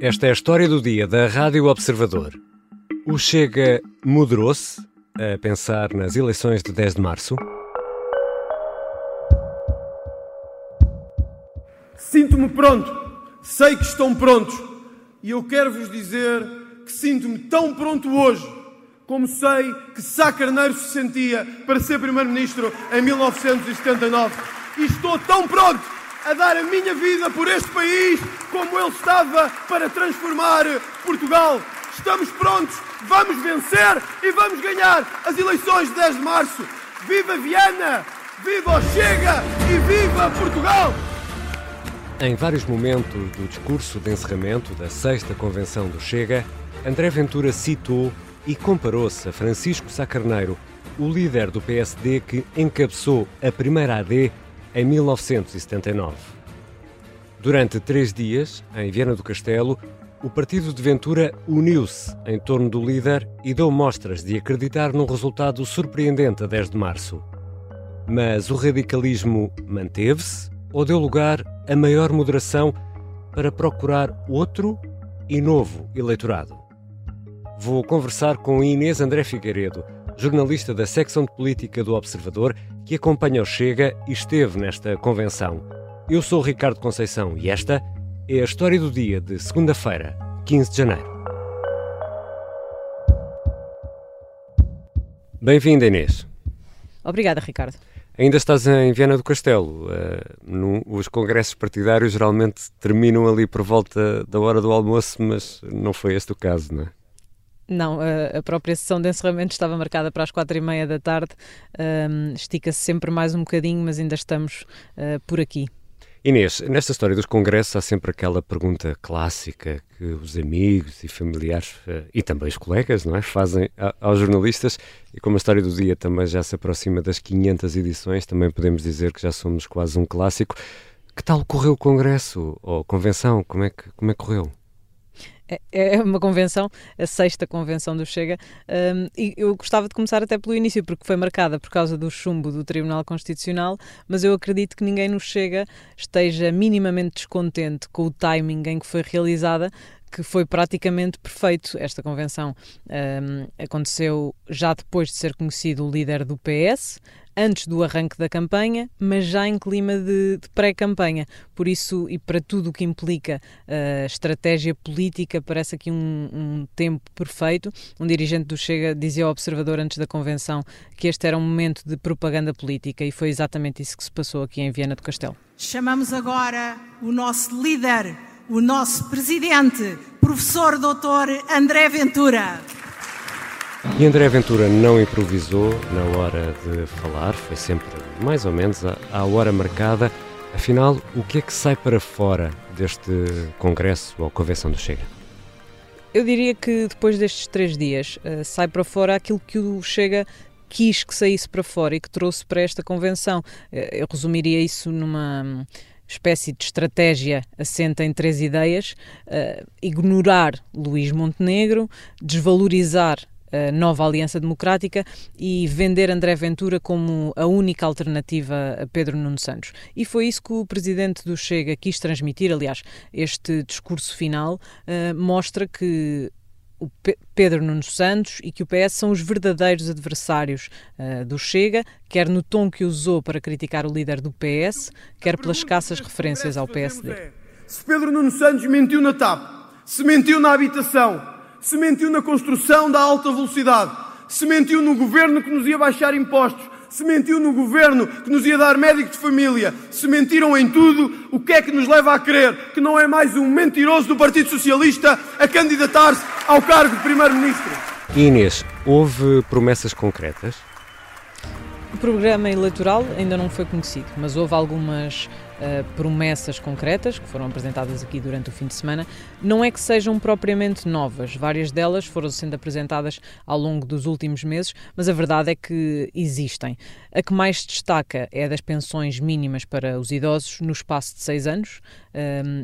Esta é a história do dia da Rádio Observador. O Chega moderou-se a pensar nas eleições de 10 de março. Sinto-me pronto, sei que estão prontos e eu quero vos dizer que sinto-me tão pronto hoje como sei que Sá Carneiro se sentia para ser Primeiro-Ministro em 1979. E estou tão pronto a dar a minha vida por este país como ele estava para transformar Portugal. Estamos prontos, vamos vencer e vamos ganhar as eleições de 10 de março. Viva Viana, viva o Chega e viva Portugal! Em vários momentos do discurso de encerramento da sexta convenção do Chega, André Ventura citou e comparou-se a Francisco Sá Carneiro, o líder do PSD que encabeçou a primeira AD em 1979. Durante três dias, em Viana do Castelo, o partido de Ventura uniu-se em torno do líder e deu mostras de acreditar num resultado surpreendente a 10 de março. Mas o radicalismo manteve-se ou deu lugar a maior moderação para procurar outro e novo eleitorado? Vou conversar com Inês André Figueiredo, jornalista da secção de política do Observador, que acompanha o Chega e esteve nesta convenção. Eu sou Ricardo Conceição e esta é a história do dia de segunda-feira, 15 de janeiro. Bem-vinda, Inês. Obrigada, Ricardo. Ainda estás em Viana do Castelo. Uh, no, os congressos partidários geralmente terminam ali por volta da hora do almoço, mas não foi este o caso, não é? Não, a, própria sessão de encerramento estava marcada para as quatro e meia da tarde. Estica-se sempre mais um bocadinho, mas ainda estamos uh, por aqui. Inês, nesta história dos congressos há sempre aquela pergunta clássica que os amigos e familiares uh, e também os colegas não é, fazem aos jornalistas e como a história do dia também já se aproxima das 500 edições, também podemos dizer que já somos quase um clássico. Que tal correu o congresso ou convenção? Como é que, como é que correu? É, é uma convenção, a sexta convenção do Chega, um, e eu gostava de começar até pelo início, porque foi marcada por causa do chumbo do Tribunal Constitucional, mas eu acredito que ninguém no Chega esteja minimamente descontente com o timing em que foi realizada, que foi praticamente perfeito. Esta convenção um, aconteceu já depois de ser conhecido o líder do PS, antes do arranque da campanha, mas já em clima de, de pré-campanha. Por isso, e para tudo o que implica uh, estratégia política, parece aqui um, um, tempo perfeito. Um dirigente do Chega dizia ao observador antes da convenção que este era um momento de propaganda política e foi exatamente isso que se passou aqui em Viana do Castelo. Chamamos agora o nosso líder, o nosso presidente, professor doutor André Ventura. E André Ventura não improvisou na hora de falar, foi sempre mais ou menos à hora marcada. Afinal, o que é que sai para fora deste congresso ou convenção do Chega? Eu diria que depois destes três dias uh, sai para fora aquilo que o Chega quis que saísse para fora e que trouxe para esta convenção. Uh, eu resumiria isso numa espécie de estratégia assenta em três ideias: uh, ignorar Luís Montenegro, desvalorizar a nova Aliança Democrática e vender André Ventura como a única alternativa a Pedro Nuno Santos. E foi isso que o presidente do Chega quis transmitir. Aliás, este discurso final uh, mostra que o Pedro Nuno Santos e que o PS são os verdadeiros adversários uh, do Chega, quer no tom que usou para criticar o líder do PS, quer pelas escassas referências ao PSD. Se Pedro Nuno Santos mentiu na TAP, se mentiu na habitação, se mentiu na construção da alta velocidade, se mentiu no governo que nos ia baixar impostos, se mentiu no governo que nos ia dar médico de família, se mentiram em tudo, o que é que nos leva a crer que não é mais um mentiroso do Partido Socialista a candidatar-se ao cargo de Primeiro-Ministro? Inês, houve promessas concretas? O programa eleitoral ainda não foi conhecido, mas houve algumas uh, promessas concretas que foram apresentadas aqui durante o fim de semana. Não é que sejam propriamente novas, várias delas foram sendo apresentadas ao longo dos últimos meses, mas a verdade é que existem. A que mais destaca é a das pensões mínimas para os idosos no espaço de seis anos.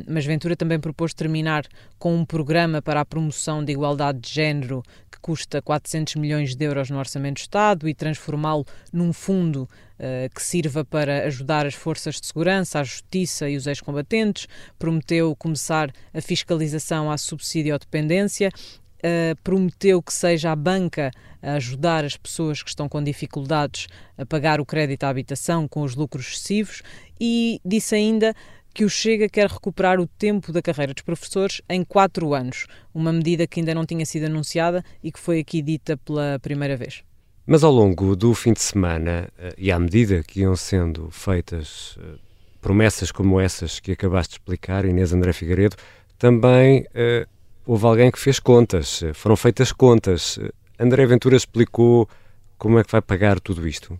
mas Ventura também propôs terminar com um programa para a promoção de igualdade de género custa 400 milhões de euros no Orçamento do Estado e transformá-lo num fundo Uh, que sirva para ajudar as forças de segurança, a justiça e os ex-combatentes. Prometeu começar a fiscalização à subsídio-dependência Uh, prometeu que seja a banca a ajudar as pessoas que estão com dificuldades a pagar o crédito à habitação com os lucros excessivos e disse ainda que o Chega quer recuperar o tempo da carreira dos professores em quatro anos, uma medida que ainda não tinha sido anunciada e que foi aqui dita pela primeira vez. Mas ao longo do fim de semana eh, e à medida que iam sendo feitas eh, promessas como essas que acabaste de explicar, Inês André Figueiredo, também uh, houve alguém que fez contas, foram feitas contas. André Ventura explicou como é que vai pagar tudo isto?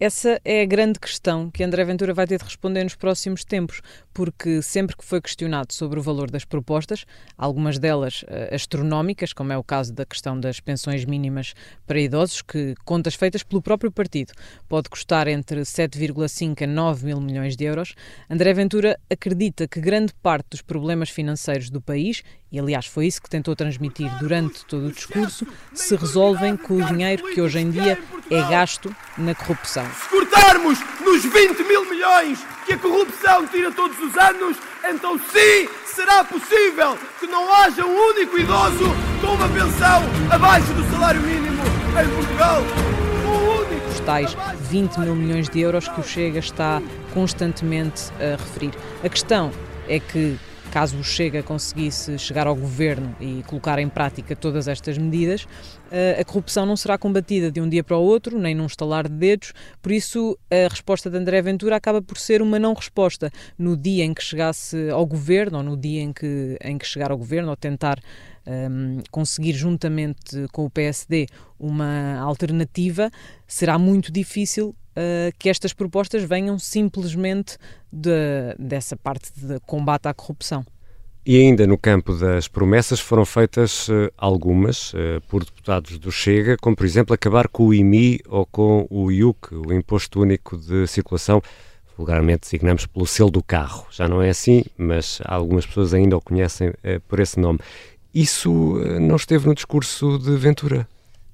Essa é a grande questão que André Ventura vai ter de responder nos próximos tempos, porque sempre que foi questionado sobre o valor das propostas, algumas delas uh, astronómicas, como é o caso da questão das pensões mínimas para idosos, que, contas feitas pelo próprio partido, pode custar entre 7,5 a 9 mil milhões de euros, André Ventura acredita que grande parte dos problemas financeiros do país e aliás foi isso que tentou transmitir durante todo o discurso, se resolvem com o dinheiro que hoje em dia é gasto na corrupção. Se cortarmos nos 20 mil milhões que a corrupção tira todos os anos, então sim será possível que não haja um único idoso com uma pensão abaixo do salário mínimo em Portugal. Os tais 20 mil milhões de euros que o Chega está constantemente a referir. A questão é que caso o Chega conseguisse chegar ao governo e colocar em prática todas estas medidas, eh, a corrupção não será combatida de um dia para o outro, nem num estalar de dedos, por isso a resposta de André Ventura acaba por ser uma não resposta. No dia em que chegasse ao governo, ou no dia em que, em que chegar ao governo, ou tentar um, ehm, conseguir juntamente com o PSD uma alternativa, será muito difícil uh, que estas propostas venham simplesmente de, dessa parte de combate à corrupção. E ainda no campo das promessas foram feitas uh, algumas uh, por deputados do Chega, como por exemplo acabar com o IMI ou com o IUC, o Imposto Único de Circulação, vulgarmente designamos pelo selo do carro. Já não é assim, mas algumas pessoas ainda o conhecem uh, por esse nome. Isso não esteve no discurso de Ventura?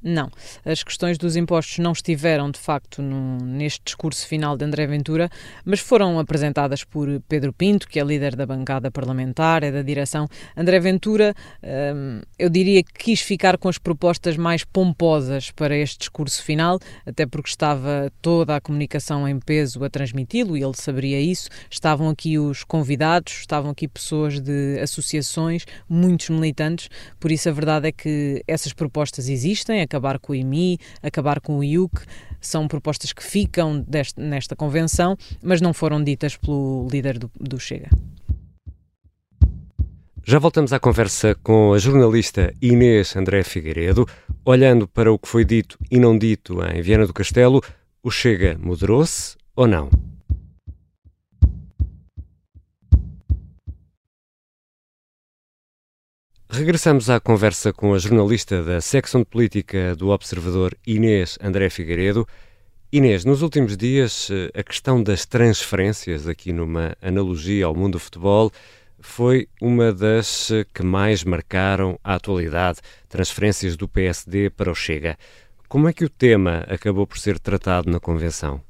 Não. As questões dos impostos não estiveram, de facto, no, neste discurso final de André Ventura, mas foram apresentadas por Pedro Pinto, que é líder da bancada parlamentar, é da direção. André Ventura, hum, eu diria que quis ficar com as propostas mais pomposas para este discurso final, até porque estava toda a comunicação em peso a transmiti-lo e ele saberia isso. Estavam aqui os convidados, estavam aqui pessoas de associações, muitos militantes, por isso a verdade é que essas propostas existem, acabar com o IMI, acabar com o IUC, são propostas que ficam deste, nesta convenção, mas não foram ditas pelo líder do, do Chega. Já voltamos à conversa com a jornalista Inês André Figueiredo. Olhando para o que foi dito e não dito em Viana do Castelo, o Chega moderou-se ou não? Regressamos à conversa com a jornalista da secção de política do Observador, Inês André Figueiredo. Inês, nos últimos dias, eh, a questão das transferências, aqui numa analogia ao mundo do futebol, foi uma das eh, que mais marcaram a atualidade. Transferências do PSD para o Chega. Como é que o tema acabou por ser tratado na convenção?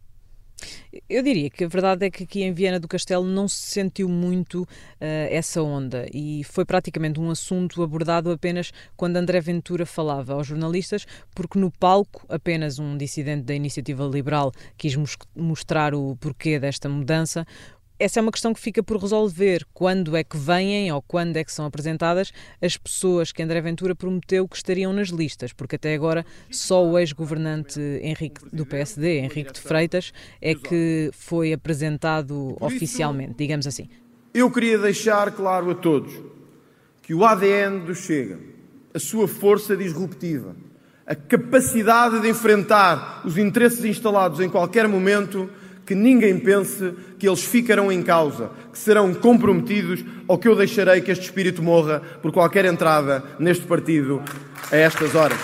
Eu diria que a verdade é que aqui em Viana do Castelo não se sentiu muito uh, essa onda. E foi praticamente um assunto abordado apenas quando André Ventura falava aos jornalistas, porque no palco apenas um dissidente da Iniciativa Liberal quis mostrar o porquê desta mudança essa é uma questão que fica por resolver. Quando é que vêm ou quando é que são apresentadas as pessoas que André Ventura prometeu que estariam nas listas? Porque até agora só o ex-governante Henrique do PSD, Henrique de Freitas, é que foi apresentado oficialmente, digamos assim. Eu queria deixar claro a todos que o ADN do Chega, a sua força disruptiva, a capacidade de enfrentar os interesses instalados em qualquer momento que ninguém pense que eles ficarão em causa, que serão comprometidos ou que eu deixarei que este espírito morra por qualquer entrada neste partido a estas horas.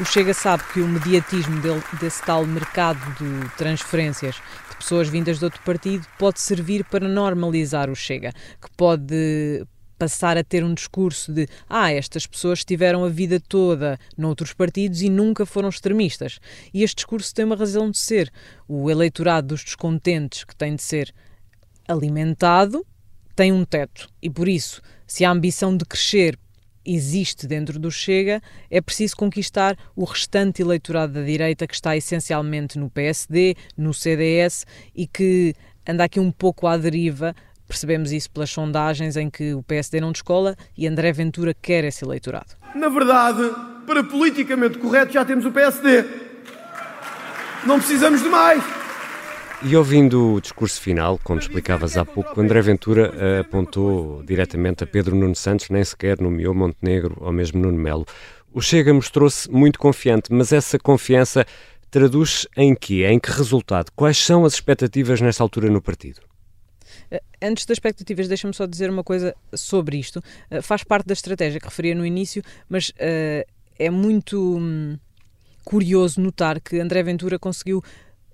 O Chega sabe que o mediatismo desse tal mercado de transferências de pessoas vindas de outro partido pode servir para normalizar o Chega, que pode passar a ter um discurso de ah, estas pessoas tiveram a vida toda noutros partidos e nunca foram extremistas. E este discurso tem uma razão de ser. O eleitorado dos descontentes, que tem de ser alimentado, tem um teto. E por isso, se a ambição de crescer existe dentro do Chega, é preciso conquistar o restante eleitorado da direita que está essencialmente no PSD, no CDS e que anda aqui um pouco à deriva. Percebemos isso pelas sondagens em que o PSD não descola e André Ventura quer esse eleitorado. Na verdade, para politicamente correto, já temos o PSD. Não precisamos de mais. E ouvindo o discurso final, como explicavas há pouco, André Ventura uh, apontou diretamente a Pedro Nuno Santos, nem sequer nomeou Montenegro ou mesmo Nuno Melo. O Chega mostrou-se muito confiante, mas essa confiança traduz em quê? Em que resultado? Quais são as expectativas nesta altura no partido? Eh, antes das expectativas, deixa-me só dizer uma coisa sobre isto. Uh, faz parte da estratégia que referia no início, mas uh, é muito hum, curioso notar que André Ventura conseguiu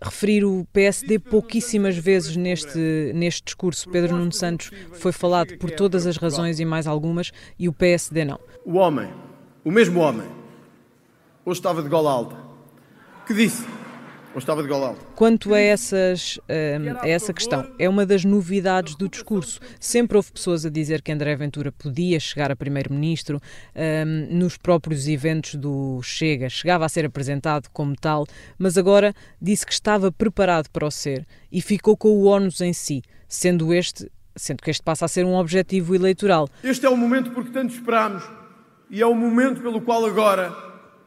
referir o PSD pouquíssimas vezes neste, neste discurso. Pedro Nuno Santos foi falado por todas as razões e mais algumas, e o PSD não. O homem, o mesmo homem, hoje estava de gola alta, que disse ou estava de gola alta? Quanto a, essas, hum, a essa questão, é uma das novidades do discurso. Sempre houve pessoas a dizer que André Ventura podia chegar a primeiro-ministro. Um, nos próprios eventos do Chega, chegava a ser apresentado como tal, mas agora disse que estava preparado para o ser e ficou com o ónus em si, sendo este sendo que este passa a ser um objetivo eleitoral. Este é o momento por que tanto esperamos e é o momento pelo qual agora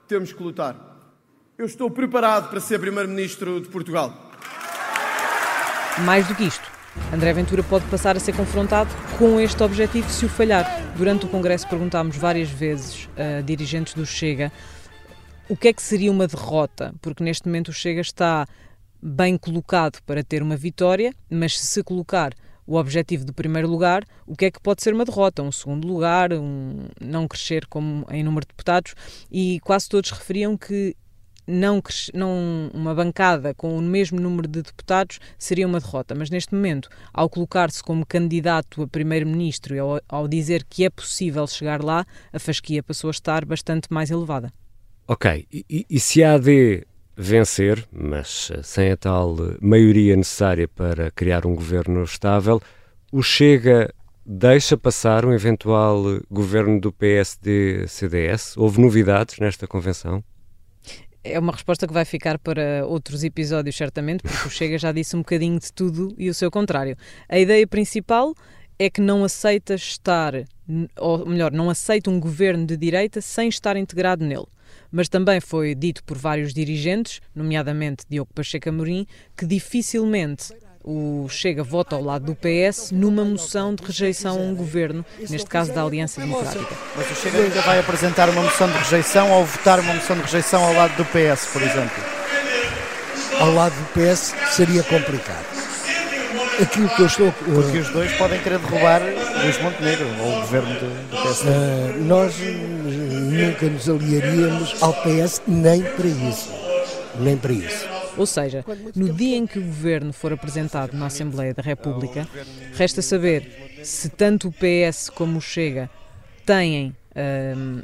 temos que lutar. Eu estou preparado para ser Primeiro-Ministro de Portugal. Mais do que isto, André Ventura pode passar a ser confrontado com este objetivo se o falhar. Durante o Congresso perguntámos várias vezes a dirigentes do Chega o que é que seria uma derrota, porque neste momento o Chega está bem colocado para ter uma vitória, mas se se colocar o objetivo do primeiro lugar, o que é que pode ser uma derrota? Um segundo lugar, um não crescer como em número de deputados, e quase todos referiam que não, não, uma bancada com o mesmo número de deputados seria uma derrota, mas neste momento, ao colocar-se como candidato a primeiro-ministro e ao, ao, dizer que é possível chegar lá, a fasquia passou a estar bastante mais elevada. Ok, e, e se a AD vencer, mas eh, sem a tal eh, maioria necessária para criar um governo estável, o Chega deixa passar um eventual governo do PSD-CDS? Houve novidades nesta convenção? É uma resposta que vai ficar para outros episódios, certamente, porque o Chega já disse um bocadinho de tudo e o seu contrário. A ideia principal é que não aceita estar, ou melhor, não aceita um governo de direita sem estar integrado nele. Mas também foi dito por vários dirigentes, nomeadamente Diogo Pacheco Amorim, que dificilmente o Chega vota ao lado do PS numa moção de rejeição a um governo, neste caso da Aliança Democrática. Mas o Chega ainda vai apresentar uma moção de rejeição ou votar uma moção de rejeição ao lado do PS, por exemplo? Ao lado do PS seria complicado. Aquilo que eu estou. Porque os dois podem querer derrubar Luís Montenegro ou o governo do, PS. Uh, nós nunca nos aliaríamos ao PS nem para isso. Nem para isso. Ou seja, no dia em que o governo for apresentado na Assembleia da República, resta saber se tanto o PS como o Chega têm um,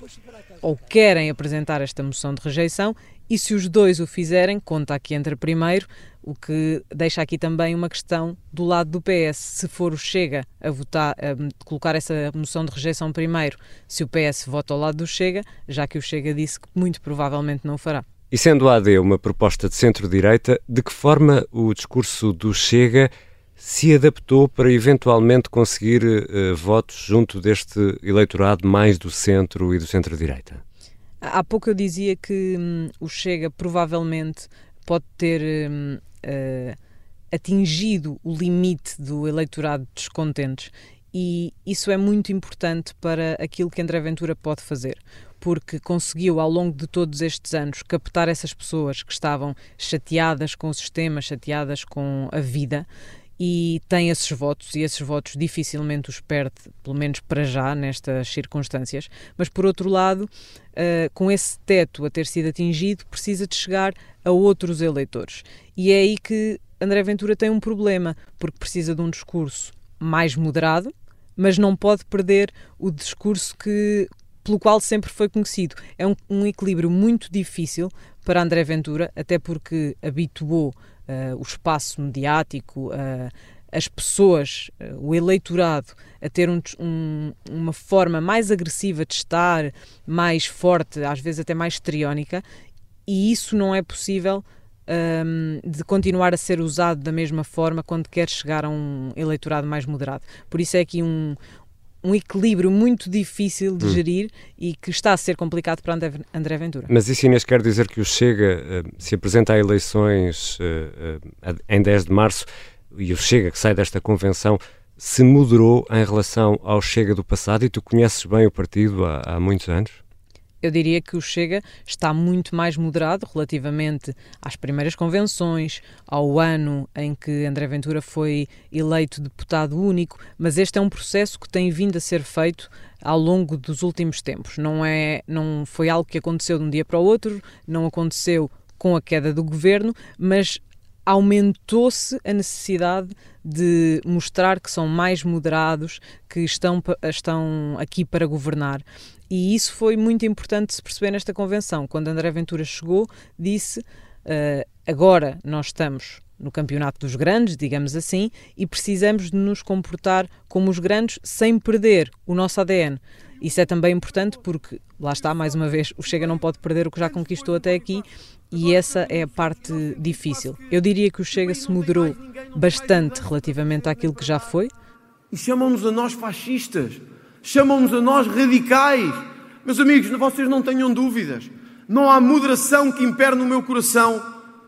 ou querem apresentar esta moção de rejeição e se os dois o fizerem, conta aqui entre primeiro, o que deixa aqui também uma questão do lado do PS. Se for o Chega a votar, a colocar essa moção de rejeição primeiro, se o PS vota ao lado do Chega, já que o Chega disse que muito provavelmente não o fará. E sendo a AD uma proposta de centro-direita, de que forma o discurso do Chega se adaptou para eventualmente conseguir uh, votos junto deste eleitorado mais do centro e do centro-direita? Há pouco eu dizia que hum, o Chega provavelmente pode ter hum, uh, atingido o limite do eleitorado de descontentes e isso é muito importante para aquilo que André Ventura pode fazer porque conseguiu, ao longo de todos estes anos, captar essas pessoas que estavam chateadas com o sistema, chateadas com a vida e tem esses votos, e esses votos dificilmente os perde, pelo menos para já, nestas circunstâncias. Mas, por outro lado, uh, com esse teto a ter sido atingido, precisa de chegar a outros eleitores. E é aí que André Ventura tem um problema, porque precisa de um discurso mais moderado, mas não pode perder o discurso que pelo qual sempre foi conhecido. É um, um equilíbrio muito difícil para André Ventura, até porque habituou uh, o espaço mediático, uh, as pessoas, uh, o eleitorado, a ter um, um, uma forma mais agressiva de estar, mais forte, às vezes até mais histriónica, e isso não é possível um, de continuar a ser usado da mesma forma quando quer chegar a um eleitorado mais moderado. Por isso é aqui um, um equilíbrio muito difícil de hum. gerir e que está a ser complicado para André Ventura. Mas isso, Inês, quer dizer que o Chega uh, se apresenta a eleições uh, uh, em 10 de março e o Chega, que sai desta convenção, se moderou em relação ao Chega do passado e tu conheces bem o partido há, há muitos anos? Eu diria que o Chega está muito mais moderado relativamente às primeiras convenções, ao ano em que André Ventura foi eleito deputado único, mas este é um processo que tem vindo a ser feito ao longo dos últimos tempos. Não é, não foi algo que aconteceu de um dia para o outro, não aconteceu com a queda do governo, mas aumentou-se a necessidade de mostrar que são mais moderados, que estão, estão aqui para governar. E isso foi muito importante se perceber nesta convenção. Quando André Ventura chegou, disse: uh, agora nós estamos no campeonato dos grandes, digamos assim, e precisamos de nos comportar como os grandes sem perder o nosso ADN. Isso é também importante porque, lá está, mais uma vez, o Chega não pode perder o que já conquistou até aqui e essa é a parte difícil. Eu diria que o Chega se moderou bastante relativamente àquilo que já foi. E chamam-nos a nós fascistas chamam-nos a nós radicais. Meus amigos, vocês não tenham dúvidas. Não há moderação que impere no meu coração,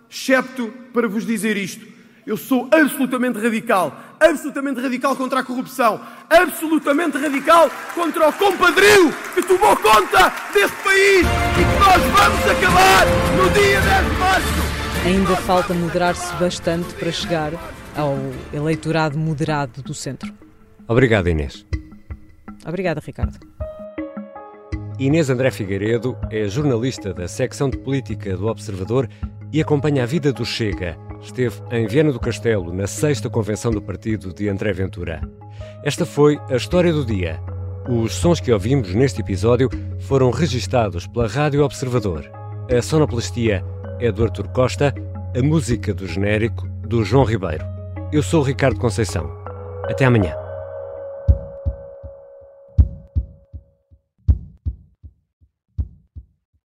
excepto para vos dizer isto. Eu sou absolutamente radical, absolutamente radical contra a corrupção, absolutamente radical contra o compadrio que tomou conta deste país e que nós vamos acabar no dia 10 de março. Ainda falta moderar-se bastante para chegar ao eleitorado moderado do centro. Obrigado, Inês. Obrigada, Ricardo. Inês André Figueiredo é jornalista da secção de política do Observador e acompanha a vida do Chega. Esteve em Viana do Castelo na sexta convenção do partido de André Ventura. Esta foi a história do dia. Os sons que ouvimos neste episódio foram registados pela Rádio Observador. A sonoplastia é do Artur Costa, a música do genérico do João Ribeiro. Eu sou Ricardo Conceição. Até amanhã.